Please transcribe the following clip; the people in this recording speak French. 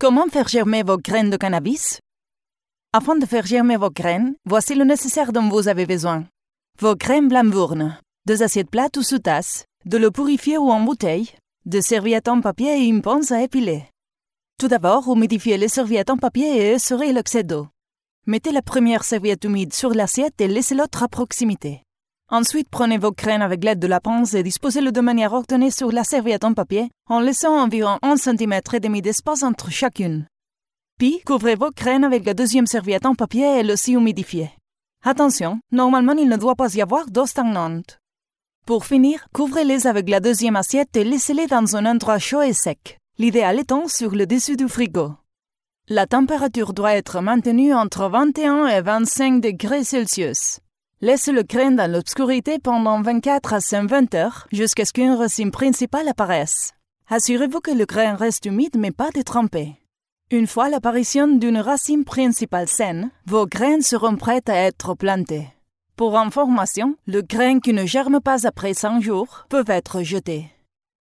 Comment faire germer vos graines de cannabis? Afin de faire germer vos graines, voici le nécessaire dont vous avez besoin. Vos graines blambournes, deux assiettes plates ou sous tasse, de l'eau purifiée ou en bouteille, des serviettes en papier et une pince à épiler. Tout d'abord, humidifiez les serviettes en papier et essorez l'excès d'eau. Mettez la première serviette humide sur l'assiette et laissez l'autre à proximité. Ensuite, prenez vos graines avec l'aide de la pince et disposez-le de manière ordonnée sur la serviette en papier, en laissant environ 1 cm et demi d'espace entre chacune. Puis, couvrez vos graines avec la deuxième serviette en papier et elle aussi humidifiée. Attention, normalement il ne doit pas y avoir d'eau stagnante. Pour finir, couvrez-les avec la deuxième assiette et laissez-les dans un endroit chaud et sec, l'idéal étant sur le dessus du frigo. La température doit être maintenue entre 21 et 25 degrés Celsius. Laissez le grain dans l'obscurité pendant 24 à 120 heures jusqu'à ce qu'une racine principale apparaisse. Assurez-vous que le grain reste humide mais pas détrempé. Une fois l'apparition d'une racine principale saine, vos graines seront prêtes à être plantées. Pour information, le grain qui ne germe pas après 100 jours peut être jeté.